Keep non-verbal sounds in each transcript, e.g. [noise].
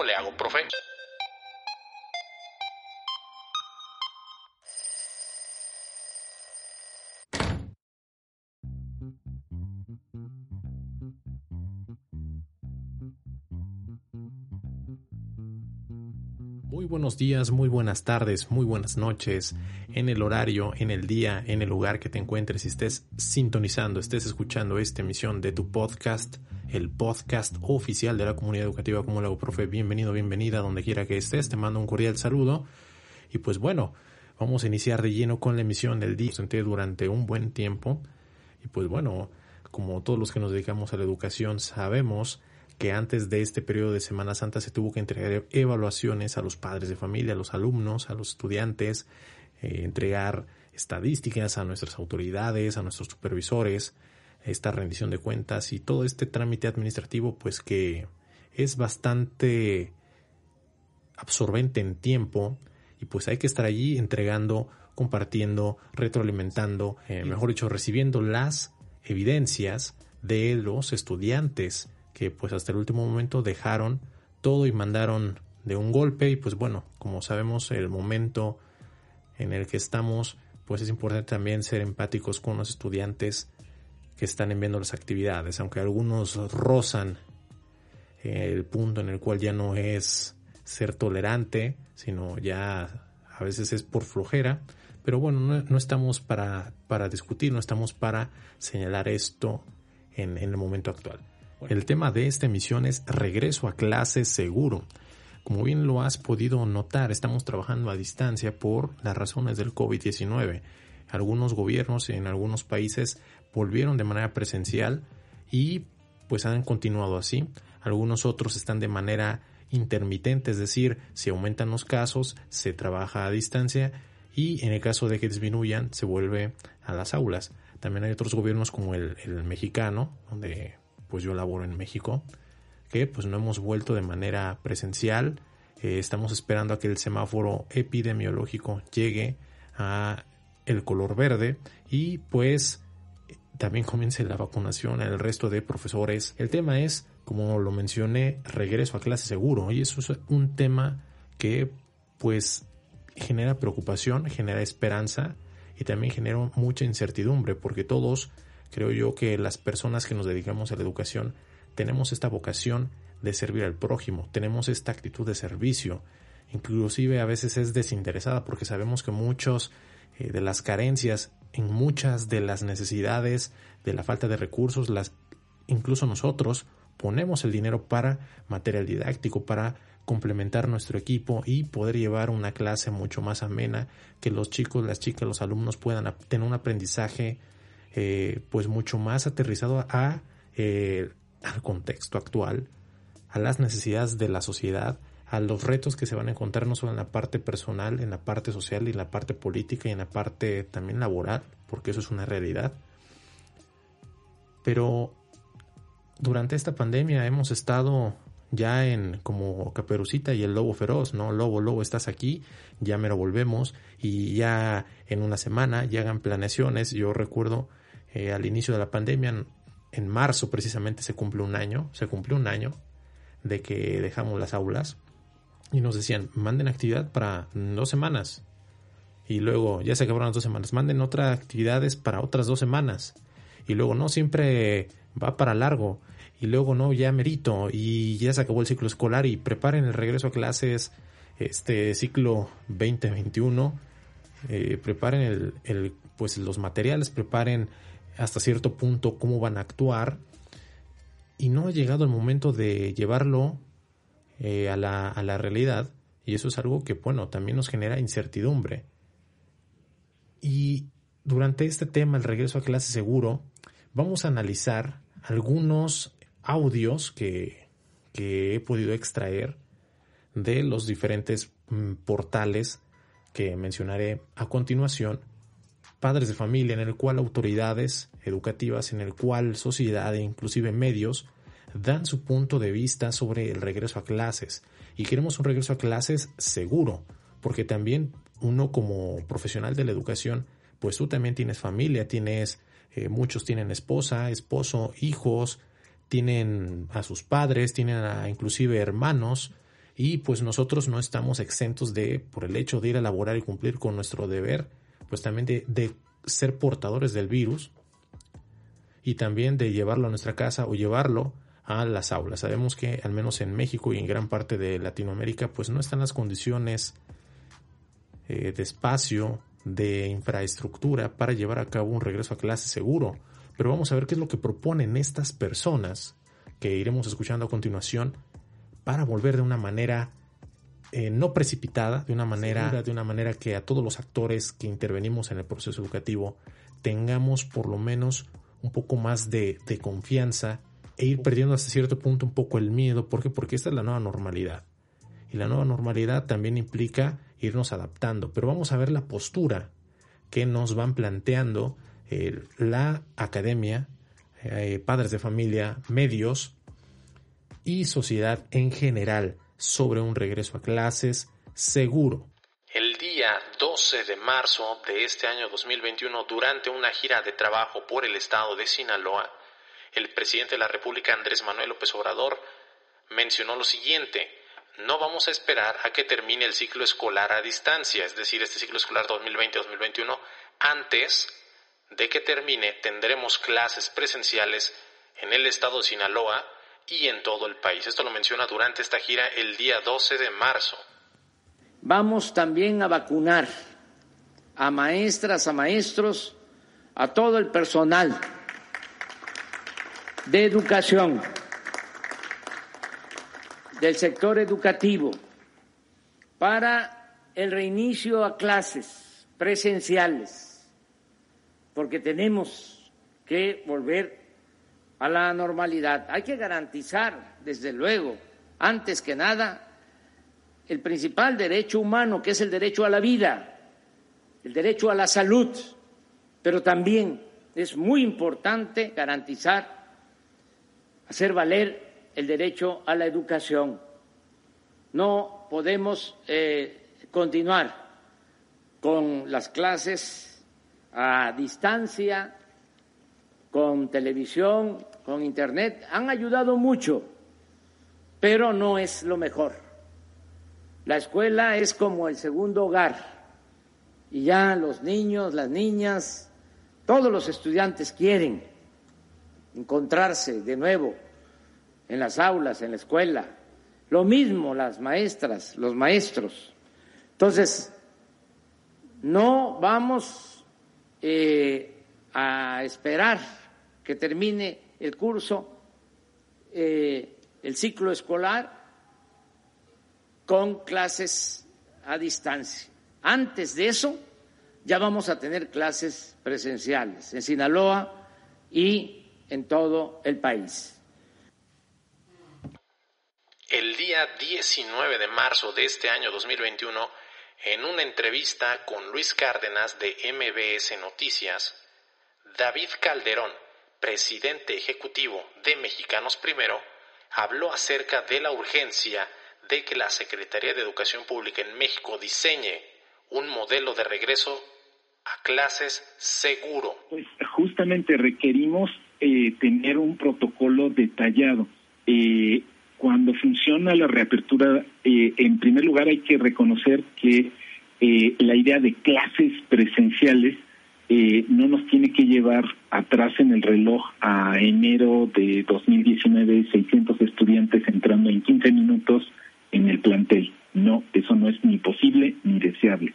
¿Cómo le hago, profe? Muy buenos días, muy buenas tardes, muy buenas noches, en el horario, en el día, en el lugar que te encuentres, estés sintonizando, estés escuchando esta emisión de tu podcast, el podcast oficial de la comunidad educativa como hago, profe. Bienvenido, bienvenida, donde quiera que estés, te mando un cordial saludo. Y pues bueno, vamos a iniciar de lleno con la emisión del día. Senté durante un buen tiempo. Y pues bueno, como todos los que nos dedicamos a la educación sabemos, que antes de este periodo de Semana Santa se tuvo que entregar evaluaciones a los padres de familia, a los alumnos, a los estudiantes, eh, entregar estadísticas a nuestras autoridades, a nuestros supervisores, esta rendición de cuentas y todo este trámite administrativo pues que es bastante absorbente en tiempo y pues hay que estar allí entregando, compartiendo, retroalimentando, eh, mejor dicho, recibiendo las evidencias de los estudiantes que pues hasta el último momento dejaron todo y mandaron de un golpe y pues bueno, como sabemos el momento en el que estamos, pues es importante también ser empáticos con los estudiantes que están enviando las actividades, aunque algunos rozan el punto en el cual ya no es ser tolerante, sino ya a veces es por flojera, pero bueno, no, estamos para, para discutir, no estamos para señalar esto en, en el momento actual. El tema de esta emisión es regreso a clases seguro. Como bien lo has podido notar, estamos trabajando a distancia por las razones del COVID-19. Algunos gobiernos en algunos países volvieron de manera presencial y pues han continuado así. Algunos otros están de manera intermitente, es decir, si aumentan los casos, se trabaja a distancia y en el caso de que disminuyan, se vuelve a las aulas. También hay otros gobiernos como el, mexicano, donde pues yo laboro en México, que pues no hemos vuelto de manera presencial. Eh, estamos esperando a que el semáforo epidemiológico llegue a el color verde y pues también comience la vacunación el resto de profesores. El tema es, como lo mencioné, regreso a clase seguro y eso es un tema que pues genera preocupación, genera esperanza y también genera mucha incertidumbre porque todos Creo yo que las personas que nos dedicamos a la educación tenemos esta vocación de servir al prójimo, tenemos esta actitud de servicio, inclusive a veces es desinteresada porque sabemos que muchos eh, de las carencias en muchas de las necesidades de la falta de recursos las incluso nosotros ponemos el dinero para material didáctico para complementar nuestro equipo y poder llevar una clase mucho más amena que los chicos las chicas los alumnos puedan tener un aprendizaje eh, pues mucho más aterrizado a, eh, al contexto actual, a las necesidades de la sociedad, a los retos que se van a encontrar no solo en la parte personal, en la parte social y en la parte política y en la parte también laboral, porque eso es una realidad. Pero durante esta pandemia hemos estado ya en como Caperucita y el lobo feroz, ¿no? Lobo, lobo, estás aquí, ya me lo volvemos y ya en una semana ya hagan planeaciones. Yo recuerdo eh, al inicio de la pandemia, en, marzo precisamente se cumple un año, se cumplió un año de que dejamos las aulas y nos decían, manden actividad para dos semanas. Y luego ya se acabaron las dos semanas, manden otras actividades para otras dos semanas. Y luego no, siempre va para largo. Y luego no, ya merito. Y ya se acabó el ciclo escolar y preparen el regreso a clases este ciclo 2021. Eh, preparen el, el, pues los materiales, preparen hasta cierto punto cómo van a actuar y no ha llegado el momento de llevarlo eh, a, la, a la realidad y eso es algo que, bueno, también nos genera incertidumbre. Y durante este tema, el regreso a clase seguro, vamos a analizar algunos audios que, que he podido extraer de los diferentes mm, portales que mencionaré a continuación padres de familia, en el cual autoridades educativas, en el cual sociedad e inclusive medios dan su punto de vista sobre el regreso a clases. Y queremos un regreso a clases seguro, porque también uno como profesional de la educación, pues tú también tienes familia, tienes, eh, muchos tienen esposa, esposo, hijos, tienen a sus padres, tienen a inclusive hermanos, y pues nosotros no estamos exentos de, por el hecho de ir a laborar y cumplir con nuestro deber, pues también de, de ser portadores del virus y también de llevarlo a nuestra casa o llevarlo a las aulas. Sabemos que al menos en México y en gran parte de Latinoamérica pues no están las condiciones eh, de espacio, de infraestructura para llevar a cabo un regreso a clase seguro. Pero vamos a ver qué es lo que proponen estas personas que iremos escuchando a continuación para volver de una manera eh, no precipitada, de una manera, de una manera que a todos los actores que intervenimos en el proceso educativo tengamos por lo menos un poco más de, de confianza e ir perdiendo hasta cierto punto un poco el miedo. ¿Por qué? Porque esta es la nueva normalidad. Y la nueva normalidad también implica irnos adaptando. Pero vamos a ver la postura que nos van planteando eh, la academia, eh, padres de familia, medios y sociedad en general sobre un regreso a clases seguro. El día 12 de marzo de este año 2021, durante una gira de trabajo por el estado de Sinaloa, el presidente de la República, Andrés Manuel López Obrador, mencionó lo siguiente, no vamos a esperar a que termine el ciclo escolar a distancia, es decir, este ciclo escolar 2020-2021, antes de que termine tendremos clases presenciales en el estado de Sinaloa y en todo el país. Esto lo menciona durante esta gira el día 12 de marzo. Vamos también a vacunar a maestras, a maestros, a todo el personal de educación, del sector educativo, para el reinicio a clases presenciales, porque tenemos que volver a la normalidad. Hay que garantizar, desde luego, antes que nada, el principal derecho humano, que es el derecho a la vida, el derecho a la salud, pero también es muy importante garantizar hacer valer el derecho a la educación. No podemos eh, continuar con las clases a distancia, con televisión, con Internet. Han ayudado mucho, pero no es lo mejor. La escuela es como el segundo hogar y ya los niños, las niñas, todos los estudiantes quieren encontrarse de nuevo en las aulas, en la escuela. Lo mismo las maestras, los maestros. Entonces, no vamos eh, a esperar que termine el curso, eh, el ciclo escolar, con clases a distancia. Antes de eso, ya vamos a tener clases presenciales en Sinaloa y en todo el país. El día 19 de marzo de este año 2021, en una entrevista con Luis Cárdenas de MBS Noticias, David Calderón, presidente ejecutivo de Mexicanos Primero, habló acerca de la urgencia de que la Secretaría de Educación Pública en México diseñe un modelo de regreso a clases seguro. Pues justamente requerimos eh, tener un protocolo detallado. Eh, cuando funciona la reapertura, eh, en primer lugar hay que reconocer que la idea de clases presenciales no nos tiene que llevar atrás en el reloj a enero de 2019, 600 estudiantes entrando en 15 minutos en el plantel. No, eso no es ni posible ni deseable.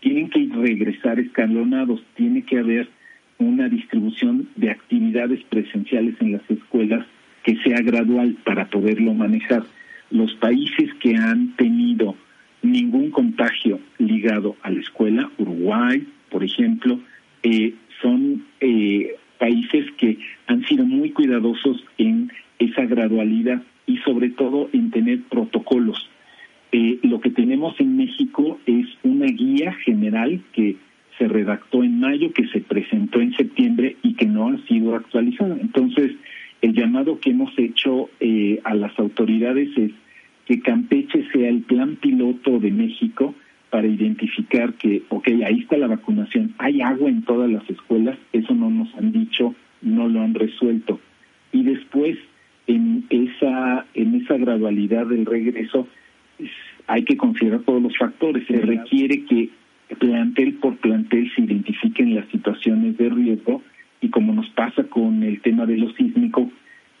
Tienen que regresar escalonados, tiene que haber una distribución de actividades presenciales en las escuelas que sea gradual para poderlo manejar. Los países que han tenido ningún contagio ligado a la escuela, Uruguay, por ejemplo, eh, son eh, países que han sido muy cuidadosos en esa gradualidad y sobre todo en tener protocolos. Eh, lo que tenemos en México es una guía general que se redactó en mayo, que se presentó en septiembre y que no ha sido actualizada. Entonces, el llamado que hemos hecho eh, a las autoridades es que Campeche sea el plan piloto de México para identificar que, ok, ahí está la vacunación, hay agua en todas las escuelas, eso no nos han dicho, no lo han resuelto. Y después, en esa, en esa gradualidad del regreso, hay que considerar todos los factores. Se requiere que plantel por plantel se identifiquen las situaciones de riesgo y como nos pasa con el tema de lo sísmico,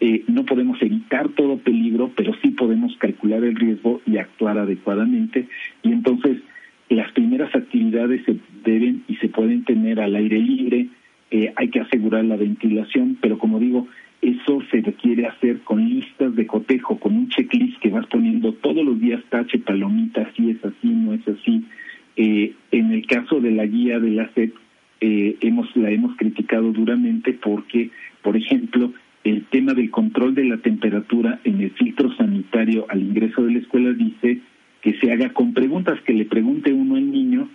eh, no podemos evitar todo peligro, pero sí podemos calcular el riesgo y actuar adecuadamente. Y entonces las primeras actividades se deben y se pueden tener al aire libre, eh, hay que asegurar la ventilación, pero como digo, eso se requiere hacer con listas de cotejo, con un checklist que vas poniendo todos los días tache, palomita, si es así, no es así. Eh, en el caso de la guía de la SEP, eh, hemos, la hemos criticado duramente porque, por ejemplo, el tema del control de la temperatura en el filtro sanitario al ingreso de la escuela dice que se haga con preguntas, que le pregunte uno al niño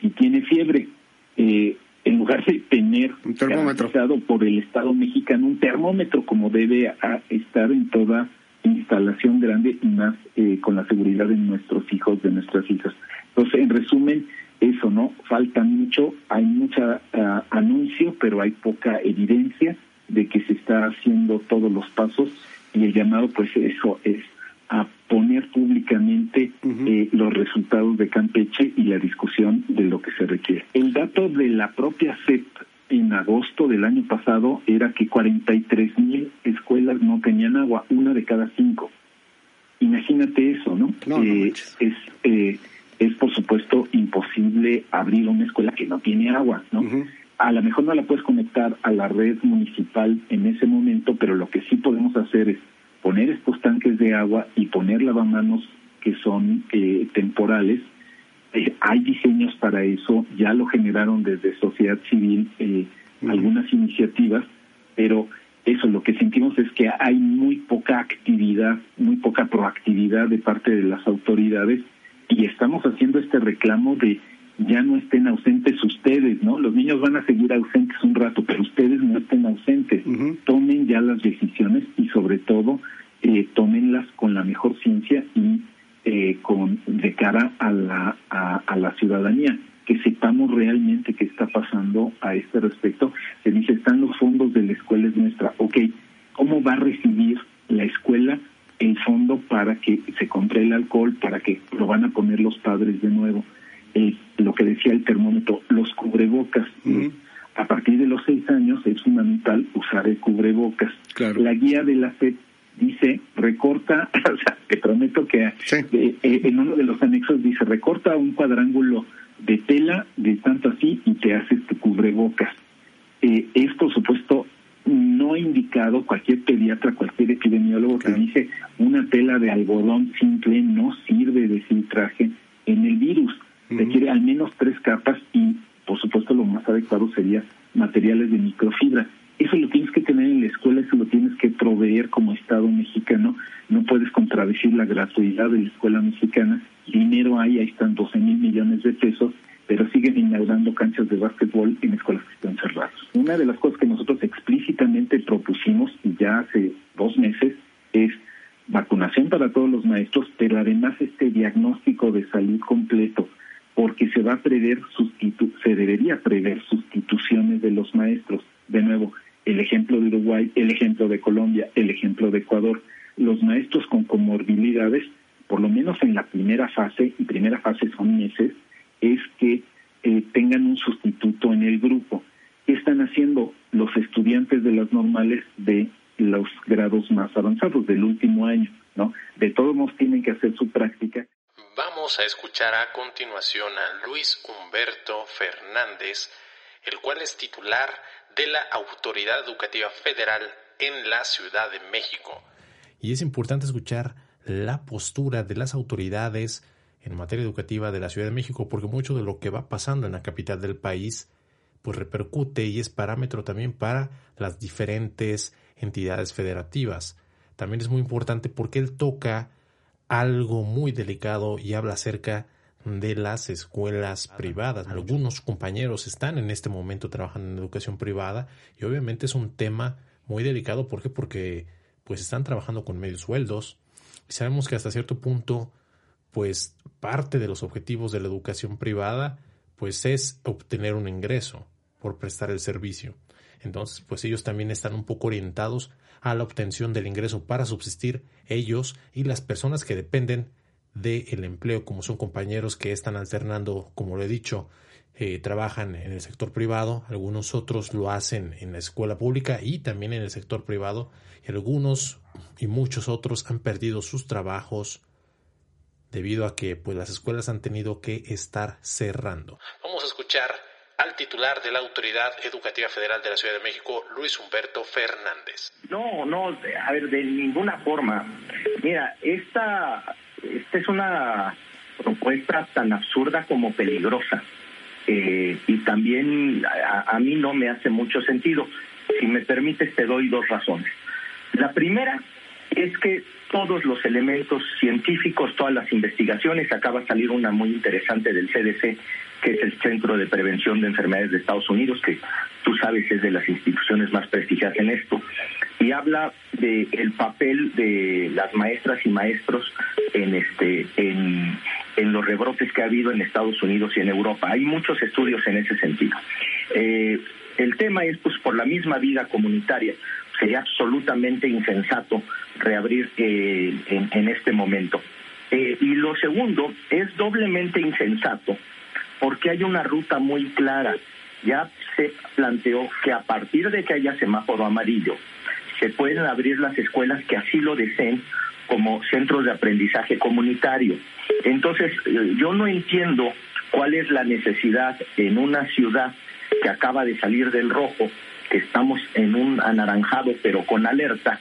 si tiene fiebre. Eh, en lugar de tener un termómetro por el Estado mexicano un termómetro como debe estar en toda instalación grande y más eh, con la seguridad de nuestros hijos, de nuestras hijas. Entonces, en resumen, eso, ¿no? Falta mucho, hay mucha ah, anuncio, pero hay poca evidencia de que se está haciendo todos los pasos y el llamado, pues eso es a poner públicamente eh, los resultados de Campeche y la discusión de lo que se requiere. El dato de la propia CEP en agosto del año pasado era que 43 mil escuelas no tenían agua, una de cada cinco. Imagínate eso, ¿no? eh, es eh, es por supuesto imposible abrir una escuela que no tiene agua, ¿no? A lo mejor no la puedes conectar a la red municipal en ese momento, pero lo que sí podemos hacer es poner estos tanques de agua y poner lavamanos que son eh, temporales. Eh, hay diseños para eso, ya lo generaron desde sociedad civil eh, algunas iniciativas, pero eso lo que sentimos es que hay muy poca actividad, muy poca proactividad de parte de las autoridades y estamos haciendo este reclamo de ya no estén ausentes ustedes, ¿no? Los niños van a seguir ausentes un rato, pero ustedes no estén ausentes. Tomen ya las decisiones y sobre todo eh, tómenlas con la mejor ciencia y eh, con de cara a la a, la ciudadanía que sepamos realmente qué está pasando a este respecto. Se dice, están los fondos de la escuela es nuestra. Ok, ¿cómo va a recibir la escuela el fondo para que se compre el alcohol, para que lo van a poner los padres de nuevo? Eh, lo que decía el termómetro, los cubrebocas. A partir de los seis años es fundamental usar el cubrebocas. La guía de la FED dice, recorta, [laughs] o sea, te prometo que eh, eh, en uno de los anexos dice, recorta un cuadrángulo de tela de tanto así y te haces tu cubrebocas. es, por supuesto, no indicado, cualquier pediatra, cualquier epidemiólogo que dice una tela de algodón simple no sirve de filtraje en el virus requiere al menos tres capas y, por supuesto, lo más adecuado sería materiales de microfibra. Eso lo tienes que tener en la escuela, eso lo tienes que proveer como Estado mexicano. No puedes contradecir la gratuidad de la escuela mexicana. Dinero hay, ahí están 12 mil millones de pesos, pero siguen inaugurando canchas de básquetbol en escuelas que están cerradas. Una de las cosas que nosotros explícitamente propusimos, ya hace dos meses, es vacunación para todos los maestros, pero además este diagnóstico de salud completo porque se va a prever sustitu se debería prever sustituciones de los maestros. De nuevo, el ejemplo de Uruguay, el ejemplo de Colombia, el ejemplo de Ecuador. Los maestros con comorbilidades, por lo menos en la primera fase, y primera fase son meses, es que eh, tengan un sustituto en el grupo. ¿Qué están haciendo los estudiantes de las normales de los grados más avanzados del último año? ¿no? De todos modos tienen que hacer su práctica. Vamos a escuchar a continuación a Luis Humberto Fernández, el cual es titular de la Autoridad Educativa Federal en la Ciudad de México. Y es importante escuchar la postura de las autoridades en materia educativa de la Ciudad de México, porque mucho de lo que va pasando en la capital del país pues repercute y es parámetro también para las diferentes entidades federativas. También es muy importante porque él toca algo muy delicado y habla acerca de las escuelas privadas. Algunos compañeros están en este momento trabajando en educación privada y obviamente es un tema muy delicado. ¿Por qué? Porque pues están trabajando con medios sueldos y sabemos que hasta cierto punto pues parte de los objetivos de la educación privada pues es obtener un ingreso por prestar el servicio. Entonces, pues ellos también están un poco orientados a la obtención del ingreso para subsistir ellos y las personas que dependen del empleo, como son compañeros que están alternando, como lo he dicho, eh, trabajan en el sector privado, algunos otros lo hacen en la escuela pública y también en el sector privado, y algunos y muchos otros han perdido sus trabajos debido a que pues, las escuelas han tenido que estar cerrando. Vamos a escuchar al titular de la Autoridad Educativa Federal de la Ciudad de México, Luis Humberto Fernández. No, no, a ver, de ninguna forma. Mira, esta, esta es una propuesta tan absurda como peligrosa. Eh, y también a, a, mí no me hace mucho sentido. Si me permites, te doy dos razones. La primera es que todos los elementos científicos, todas las investigaciones, acaba de salir una muy interesante del CDC, que es el Centro de Prevención de Enfermedades de Estados Unidos, que tú sabes es de las instituciones más prestigiadas en esto, y habla de el papel de las maestras y maestros en este en, en los rebrotes que ha habido en Estados Unidos y en Europa. Hay muchos estudios en ese sentido. Eh, el tema es, pues, por la misma vida comunitaria, sería absolutamente insensato reabrir eh, en, este momento. Eh, y lo segundo, es doblemente insensato porque hay una ruta muy clara. Ya se planteó que a partir de que haya semáforo amarillo, se pueden abrir las escuelas que así lo deseen como centros de aprendizaje comunitario. Entonces, eh, yo no entiendo cuál es la necesidad en una ciudad que acaba de salir del rojo, que estamos en un anaranjado pero con alerta,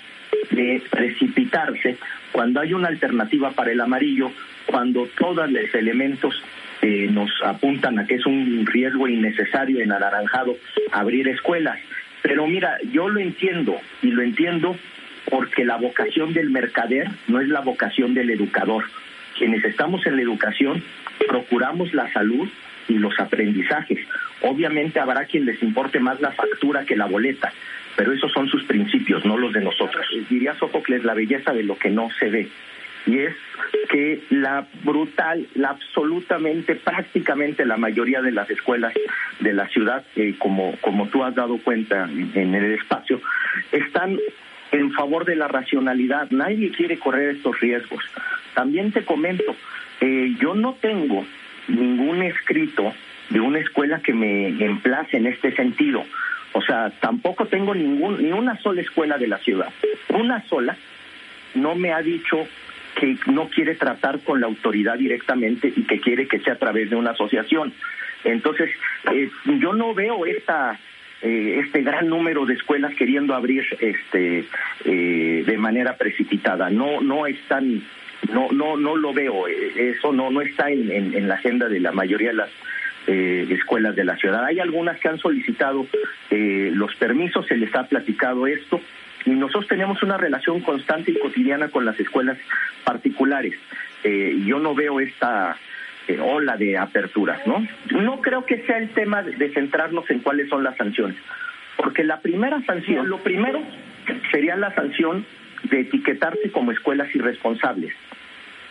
de precipitarse cuando hay una alternativa para el amarillo, cuando todos los elementos eh, nos apuntan a que es un riesgo innecesario en anaranjado abrir escuelas. Pero mira, yo lo entiendo y lo entiendo porque la vocación del mercader no es la vocación del educador. Quienes estamos en la educación procuramos la salud y los aprendizajes. Obviamente habrá quien les importe más la factura que la boleta, pero esos son sus principios, no los de nosotros. Diría Sófocles la belleza de lo que no se ve. Y es que la brutal, la absolutamente, prácticamente la mayoría de las escuelas de la ciudad, eh, como, como tú has dado cuenta en el espacio, están en favor de la racionalidad. Nadie quiere correr estos riesgos. También te comento, eh, yo no tengo ningún escrito de una escuela que me emplace en este sentido. O sea, tampoco tengo ningún, ni una sola escuela de la ciudad. Una sola no me ha dicho que no quiere tratar con la autoridad directamente y que quiere que sea a través de una asociación. Entonces, eh, yo no veo esta eh, este gran número de escuelas queriendo abrir este eh, de manera precipitada. No no están no no no lo veo. Eso no no está en, en, la agenda de la mayoría de las escuelas de la ciudad. Hay algunas que han solicitado los permisos, se les ha platicado esto, y nosotros tenemos una relación constante y cotidiana con las escuelas particulares. Eh, yo no veo esta eh, ola de aperturas, ¿no? No creo que sea el tema de centrarnos en cuáles son las sanciones, porque la primera sanción, lo primero sería la sanción de etiquetarse como escuelas irresponsables.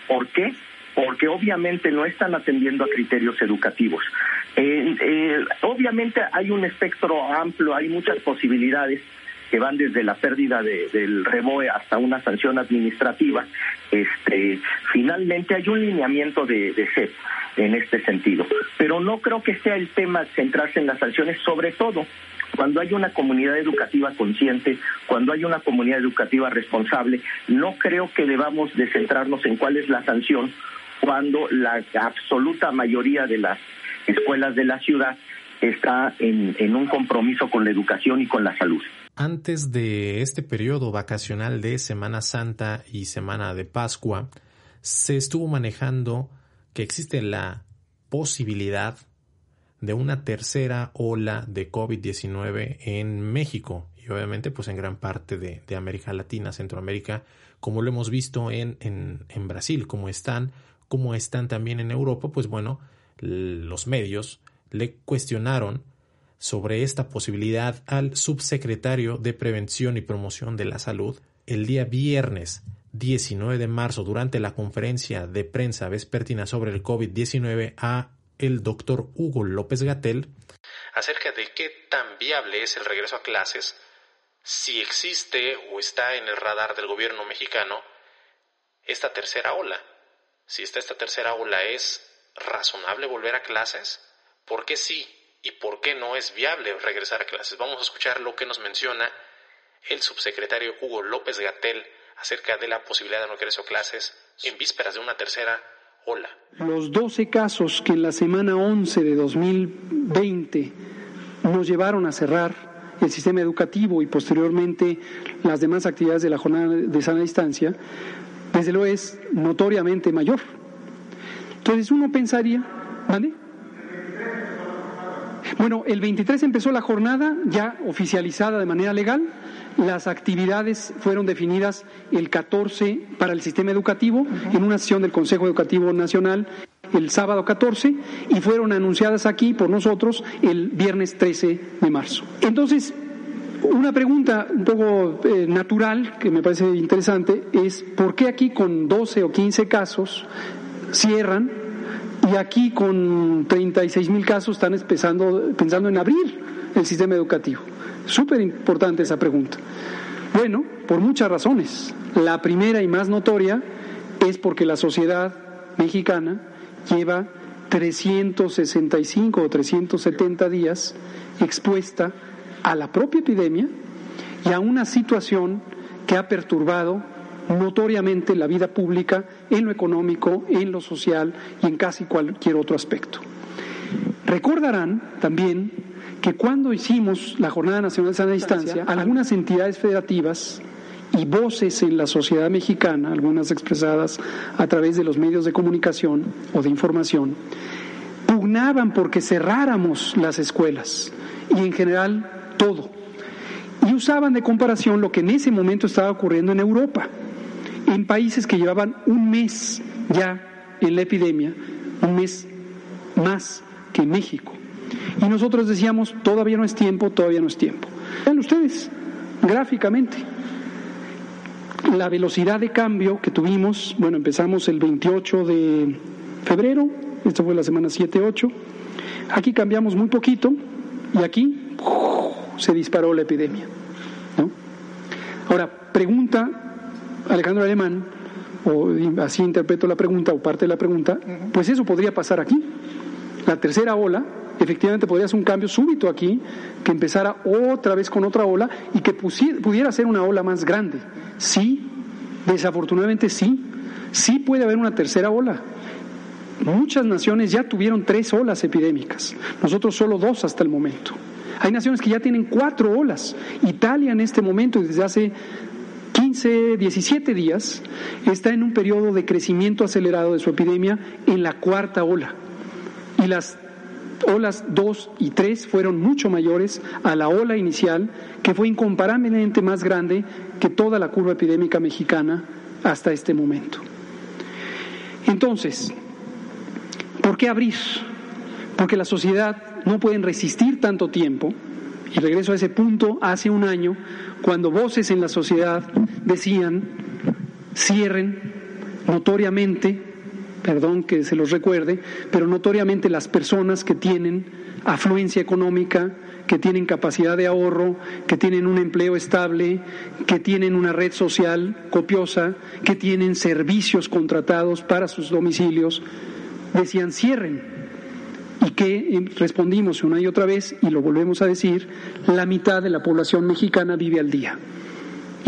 ¿Por qué? Porque obviamente no están atendiendo a criterios educativos. Eh, obviamente hay un espectro amplio, hay muchas posibilidades que van desde la pérdida del reboe hasta una sanción administrativa, este, finalmente hay un lineamiento de, de CEP en este sentido. Pero no creo que sea el tema centrarse en las sanciones, sobre todo cuando hay una comunidad educativa consciente, cuando hay una comunidad educativa responsable, no creo que debamos de centrarnos en cuál es la sanción cuando la absoluta mayoría de las escuelas de la ciudad está en un compromiso con la educación y con la salud. Antes de este periodo vacacional de Semana Santa y Semana de Pascua, se estuvo manejando que existe la posibilidad de una tercera ola de COVID-19 en México y obviamente pues en gran parte de, América Latina, Centroamérica, como lo hemos visto en, en, en Brasil, como están, como están también en Europa, pues bueno, los medios le cuestionaron sobre esta posibilidad al subsecretario de Prevención y Promoción de la Salud el día viernes 19 de marzo durante la conferencia de prensa vespertina sobre el COVID-19 a el doctor Hugo López Gatel acerca de qué tan viable es el regreso a clases, si existe o está en el radar del gobierno mexicano esta tercera ola. Si está esta tercera ola, ¿es razonable volver a clases? ¿Por qué sí y por qué no es viable regresar a clases? Vamos a escuchar lo que nos menciona el subsecretario Hugo López Gatel acerca de la posibilidad de no regreso a clases en vísperas de una tercera ola. Los 12 casos que en la semana 11 de 2020 nos llevaron a cerrar el sistema educativo y posteriormente las demás actividades de la jornada de sana distancia, desde luego es notoriamente mayor. Entonces uno pensaría, ¿vale? Bueno, el 23 empezó la jornada ya oficializada de manera legal. Las actividades fueron definidas el 14 para el sistema educativo en una sesión del Consejo Educativo Nacional el sábado 14 y fueron anunciadas aquí por nosotros el viernes 13 de marzo. Entonces, una pregunta un poco eh, natural que me parece interesante es ¿por qué aquí con 12 o 15 casos cierran y aquí con 36 mil casos están empezando, pensando en abrir el sistema educativo? Súper importante esa pregunta. Bueno, por muchas razones. La primera y más notoria es porque la sociedad mexicana lleva 365 o 370 días expuesta a la propia epidemia y a una situación que ha perturbado notoriamente la vida pública en lo económico, en lo social y en casi cualquier otro aspecto. Recordarán también que cuando hicimos la Jornada Nacional de Sana Distancia, algunas entidades federativas y voces en la sociedad mexicana, algunas expresadas a través de los medios de comunicación o de información, pugnaban porque cerráramos las escuelas y en general todo. Y usaban de comparación lo que en ese momento estaba ocurriendo en Europa, en países que llevaban un mes ya en la epidemia, un mes más que México. Y nosotros decíamos, todavía no es tiempo, todavía no es tiempo. Vean ustedes, gráficamente, la velocidad de cambio que tuvimos, bueno, empezamos el 28 de febrero, esto fue la semana 7-8, aquí cambiamos muy poquito y aquí se disparó la epidemia. Ahora, pregunta Alejandro Alemán, o así interpreto la pregunta o parte de la pregunta, pues eso podría pasar aquí. La tercera ola, efectivamente podría ser un cambio súbito aquí, que empezara otra vez con otra ola y que pudiera ser una ola más grande. Sí, desafortunadamente sí, sí puede haber una tercera ola. Muchas naciones ya tuvieron tres olas epidémicas, nosotros solo dos hasta el momento. Hay naciones que ya tienen cuatro olas. Italia en este momento, desde hace 15, 17 días, está en un periodo de crecimiento acelerado de su epidemia en la cuarta ola. Y las olas 2 y 3 fueron mucho mayores a la ola inicial, que fue incomparablemente más grande que toda la curva epidémica mexicana hasta este momento. Entonces, ¿por qué abrir? Porque la sociedad no pueden resistir tanto tiempo. Y regreso a ese punto hace un año, cuando voces en la sociedad decían, cierren notoriamente, perdón que se los recuerde, pero notoriamente las personas que tienen afluencia económica, que tienen capacidad de ahorro, que tienen un empleo estable, que tienen una red social copiosa, que tienen servicios contratados para sus domicilios, decían cierren, y que respondimos una y otra vez, y lo volvemos a decir, la mitad de la población mexicana vive al día.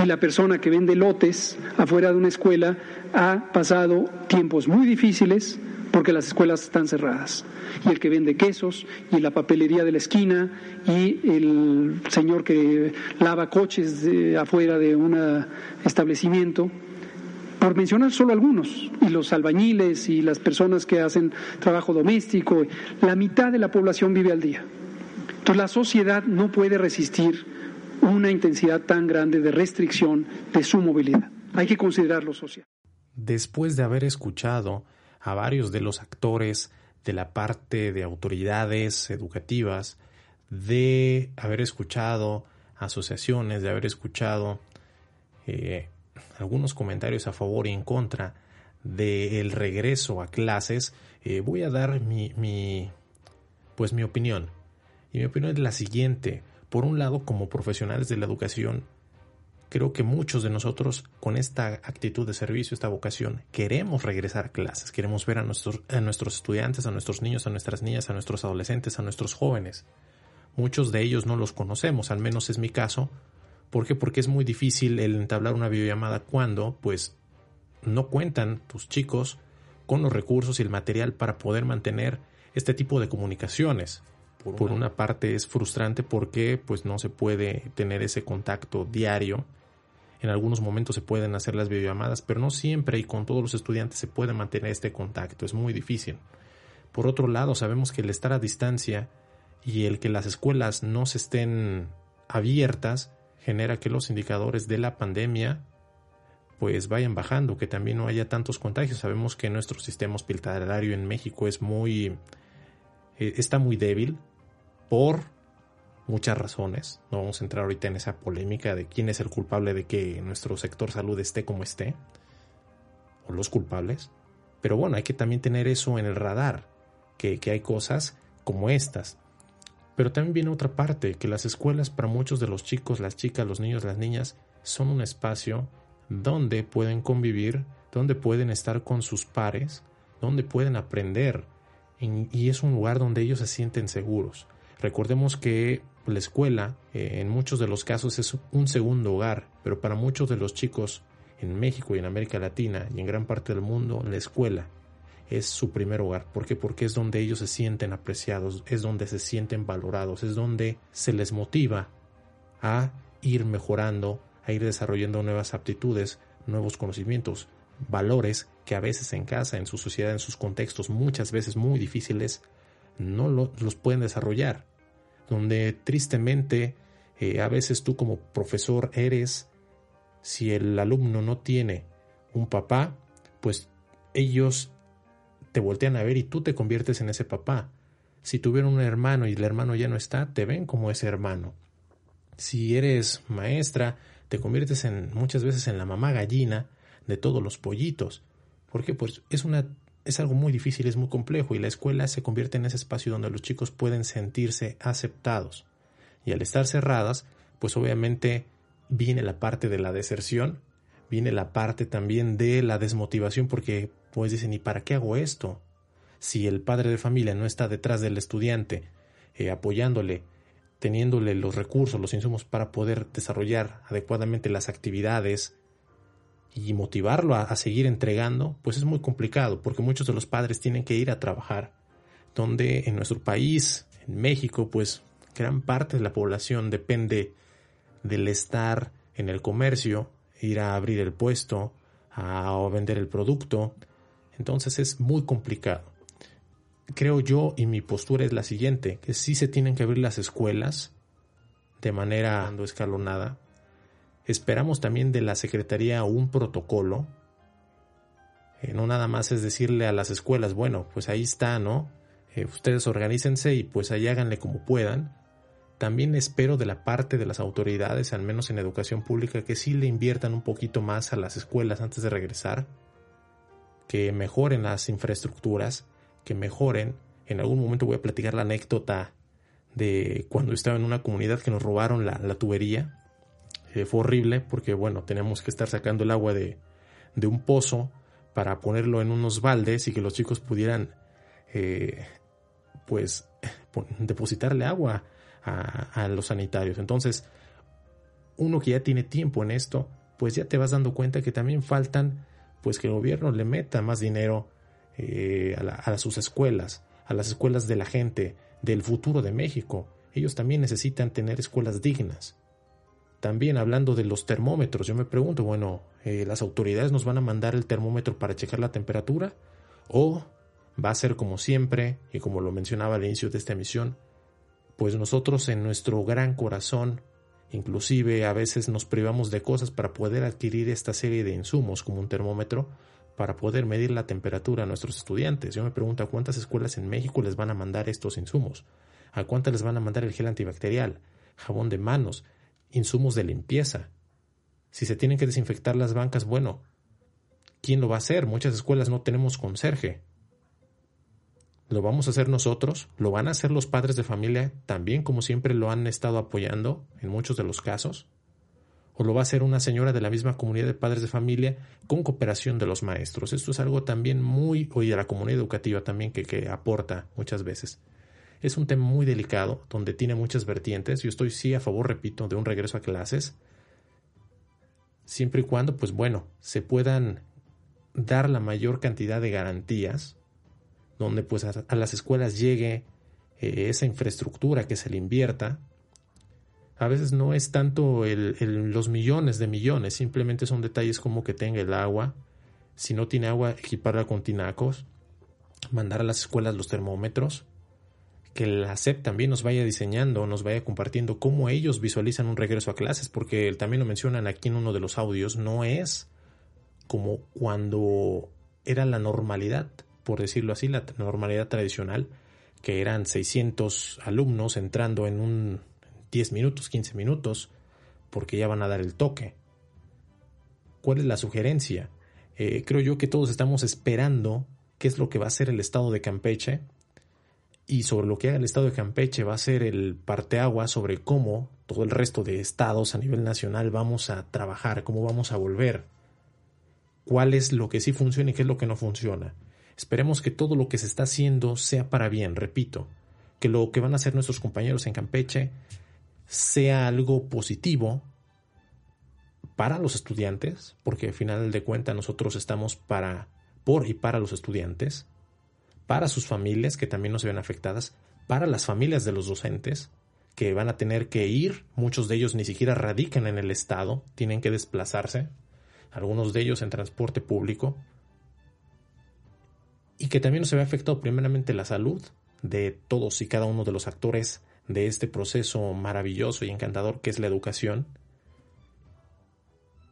Y la persona que vende lotes afuera de una escuela ha pasado tiempos muy difíciles porque las escuelas están cerradas. Y el que vende quesos, y la papelería de la esquina, y el señor que lava coches afuera de un establecimiento, por mencionar solo algunos, y los albañiles y las personas que hacen trabajo doméstico, la mitad de la población vive al día. Entonces la sociedad no puede resistir una intensidad tan grande de restricción de su movilidad. Hay que considerarlo social. Después de haber escuchado a varios de los actores de la parte de autoridades educativas, de haber escuchado asociaciones, de haber escuchado eh, algunos comentarios a favor y en contra del regreso a clases, eh, voy a dar mi, mi, pues mi opinión. Y mi opinión es la siguiente. Por un lado, como profesionales de la educación, creo que muchos de nosotros con esta actitud de servicio, esta vocación, queremos regresar a clases, queremos ver a nuestros, a nuestros estudiantes, a nuestros niños, a nuestras niñas, a nuestros adolescentes, a nuestros jóvenes. Muchos de ellos no los conocemos, al menos es mi caso. ¿Por qué? Porque es muy difícil el entablar una videollamada cuando, pues, no cuentan tus chicos con los recursos y el material para poder mantener este tipo de comunicaciones. Por una parte es frustrante porque pues no se puede tener ese contacto diario en algunos momentos se pueden hacer las videollamadas, pero no siempre y con todos los estudiantes se puede mantener este contacto. Es muy difícil. Por otro lado, sabemos que el estar a distancia y el que las escuelas no se estén abiertas genera que los indicadores de la pandemia pues vayan bajando, que también no haya tantos contagios. Sabemos que nuestro sistema hospitalario en México es muy eh, está muy débil por muchas razones. No vamos a entrar ahorita en esa polémica de quién es el culpable de que nuestro sector salud esté como esté, o los culpables. Pero bueno, hay que también tener eso en el radar, que, que hay cosas como estas. Pero también viene otra parte, que las escuelas para muchos de los chicos, las chicas, los niños, las niñas, son un espacio donde pueden convivir, donde pueden estar con sus pares, donde pueden aprender. Y es un lugar donde ellos se sienten seguros. Recordemos que la escuela eh, en muchos de los casos es un segundo hogar, pero para muchos de los chicos en México y en América Latina y en gran parte del mundo, la escuela es su primer hogar. ¿Por qué? Porque es donde ellos se sienten apreciados, es donde se sienten valorados, es donde se les motiva a ir mejorando, a ir desarrollando nuevas aptitudes, nuevos conocimientos, valores que a veces en casa, en su sociedad, en sus contextos muchas veces muy difíciles, no los pueden desarrollar donde tristemente eh, a veces tú como profesor eres, si el alumno no tiene un papá, pues ellos te voltean a ver y tú te conviertes en ese papá. Si tuvieron un hermano y el hermano ya no está, te ven como ese hermano. Si eres maestra, te conviertes en muchas veces en la mamá gallina de todos los pollitos. Porque pues es una es algo muy difícil, es muy complejo y la escuela se convierte en ese espacio donde los chicos pueden sentirse aceptados. Y al estar cerradas, pues obviamente viene la parte de la deserción, viene la parte también de la desmotivación porque pues dicen, ¿y para qué hago esto? Si el padre de familia no está detrás del estudiante, eh, apoyándole, teniéndole los recursos, los insumos para poder desarrollar adecuadamente las actividades, y motivarlo a, seguir entregando, pues es muy complicado, porque muchos de los padres tienen que ir a trabajar, donde en nuestro país, en México, pues gran parte de la población depende del estar en el comercio, ir a abrir el puesto, a, vender el producto, entonces es muy complicado. Creo yo y mi postura es la siguiente, que sí se tienen que abrir las escuelas de manera escalonada, Esperamos también de la Secretaría un protocolo. Eh, no nada más es decirle a las escuelas, bueno, pues ahí está, ¿no? Eh, ustedes organícense y pues ahí háganle como puedan. También espero de la parte de las autoridades, al menos en educación pública, que sí le inviertan un poquito más a las escuelas antes de regresar, que mejoren las infraestructuras, que mejoren. En algún momento voy a platicar la anécdota de cuando estaba en una comunidad que nos robaron la, la tubería eh, fue horrible porque, bueno, tenemos que estar sacando el agua de, de, un pozo para ponerlo en unos baldes y que los chicos pudieran, eh, pues, depositarle agua a, a los sanitarios. Entonces, uno que ya tiene tiempo en esto, pues ya te vas dando cuenta que también faltan, pues que el gobierno le meta más dinero eh, a, sus escuelas, a las escuelas de la gente, del futuro de México. Ellos también necesitan tener escuelas dignas. También hablando de los termómetros, yo me pregunto, bueno, eh, ¿las autoridades nos van a mandar el termómetro para checar la temperatura? ¿O va a ser como siempre, y como lo mencionaba al inicio de esta emisión, pues nosotros en nuestro gran corazón, inclusive a veces nos privamos de cosas para poder adquirir esta serie de insumos como un termómetro, para poder medir la temperatura a nuestros estudiantes. Yo me pregunto a cuántas escuelas en México les van a mandar estos insumos, a cuántas les van a mandar el gel antibacterial, jabón de manos, insumos de limpieza. Si se tienen que desinfectar las bancas, bueno, ¿quién lo va a hacer? Muchas escuelas no tenemos conserje. ¿Lo vamos a hacer nosotros? ¿Lo van a hacer los padres de familia también como siempre lo han estado apoyando en muchos de los casos? o lo va a hacer una señora de la misma comunidad de padres de familia con cooperación de los maestros. Esto es algo también muy, oye, de la comunidad educativa también que, que aporta muchas veces. Es un tema muy delicado, donde tiene muchas vertientes. Yo estoy sí a favor, repito, de un regreso a clases, siempre y cuando, pues bueno, se puedan dar la mayor cantidad de garantías, donde pues a, las escuelas llegue eh, esa infraestructura que se le invierta, a veces no es tanto los millones de millones, simplemente son detalles como que tenga el agua, si no tiene agua, equiparla con tinacos, mandar a las escuelas los termómetros, que la SEP también nos vaya diseñando, nos vaya compartiendo cómo ellos visualizan un regreso a clases, porque también lo mencionan aquí en uno de los audios, no es como cuando era la normalidad, por decirlo así, la normalidad tradicional, que eran 600 alumnos entrando en un 10 minutos, 15 minutos, porque ya van a dar el toque. ¿Cuál es la sugerencia? Eh, creo yo que todos estamos esperando qué es lo que va a hacer el estado de Campeche y sobre lo que haga el estado de Campeche va a ser el parteagua sobre cómo todo el resto de estados a nivel nacional vamos a trabajar, cómo vamos a volver, cuál es lo que sí funciona y qué es lo que no funciona. Esperemos que todo lo que se está haciendo sea para bien, repito, que lo que van a hacer nuestros compañeros en Campeche sea algo positivo para los estudiantes, porque al final de cuentas nosotros estamos para, por y para los estudiantes, para sus familias que también no se ven afectadas, para las familias de los docentes que van a tener que ir, muchos de ellos ni siquiera radican en el estado, tienen que desplazarse, algunos de ellos en transporte público, y que también se ve afectado primeramente la salud de todos y cada uno de los actores de este proceso maravilloso y encantador que es la educación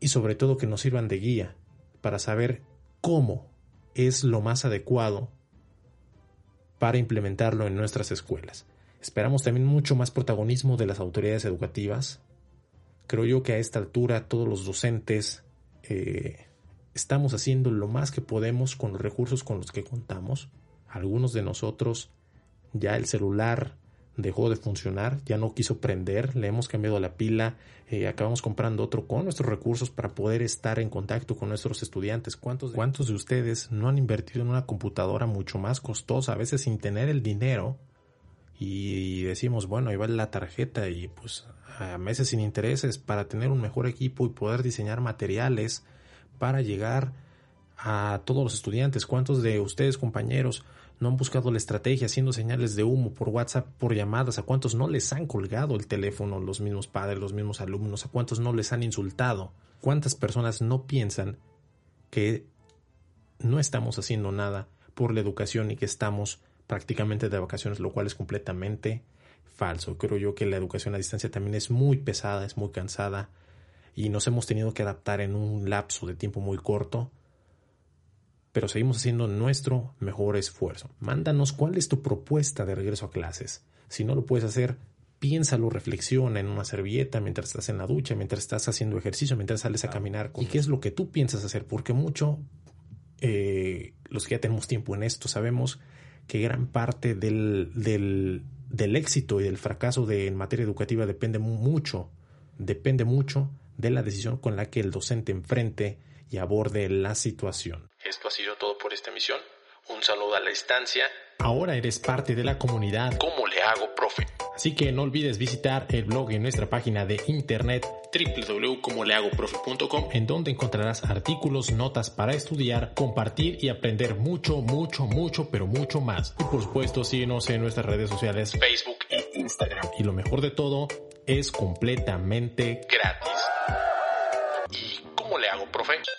y sobre todo que nos sirvan de guía para saber cómo es lo más adecuado para implementarlo en nuestras escuelas. Esperamos también mucho más protagonismo de las autoridades educativas. Creo yo que a esta altura todos los docentes eh, estamos haciendo lo más que podemos con los recursos con los que contamos. Algunos de nosotros ya el celular dejó de funcionar, ya no quiso prender, le hemos cambiado la pila, eh, acabamos comprando otro con nuestros recursos para poder estar en contacto con nuestros estudiantes. ¿Cuántos de, ¿Cuántos de ustedes no han invertido en una computadora mucho más costosa, a veces sin tener el dinero? Y decimos, bueno, ahí va la tarjeta y pues a meses sin intereses para tener un mejor equipo y poder diseñar materiales para llegar a todos los estudiantes. ¿Cuántos de ustedes, compañeros, no han buscado la estrategia haciendo señales de humo por WhatsApp, por llamadas, a cuántos no les han colgado el teléfono los mismos padres, los mismos alumnos, a cuántos no les han insultado, cuántas personas no piensan que no estamos haciendo nada por la educación y que estamos prácticamente de vacaciones, lo cual es completamente falso. Creo yo que la educación a distancia también es muy pesada, es muy cansada y nos hemos tenido que adaptar en un lapso de tiempo muy corto pero seguimos haciendo nuestro mejor esfuerzo. Mándanos cuál es tu propuesta de regreso a clases. Si no lo puedes hacer, piénsalo, reflexiona en una servilleta mientras estás en la ducha, mientras estás haciendo ejercicio, mientras sales a caminar. ¿Y qué es lo que tú piensas hacer? Porque mucho, eh, los que ya tenemos tiempo en esto, sabemos que gran parte del, del, del éxito y del fracaso de, en materia educativa depende mucho, depende mucho de la decisión con la que el docente enfrente y aborde la situación. Esto ha sido todo por esta emisión. Un saludo a la distancia. Ahora eres parte de la comunidad ¿Cómo le hago, profe? Así que no olvides visitar el blog en nuestra página de internet www.comolehagoprofe.com en donde encontrarás artículos, notas para estudiar, compartir y aprender mucho, mucho, mucho, pero mucho más. Y por supuesto, síguenos en nuestras redes sociales Facebook e Instagram. Y lo mejor de todo, es completamente gratis. ¿Y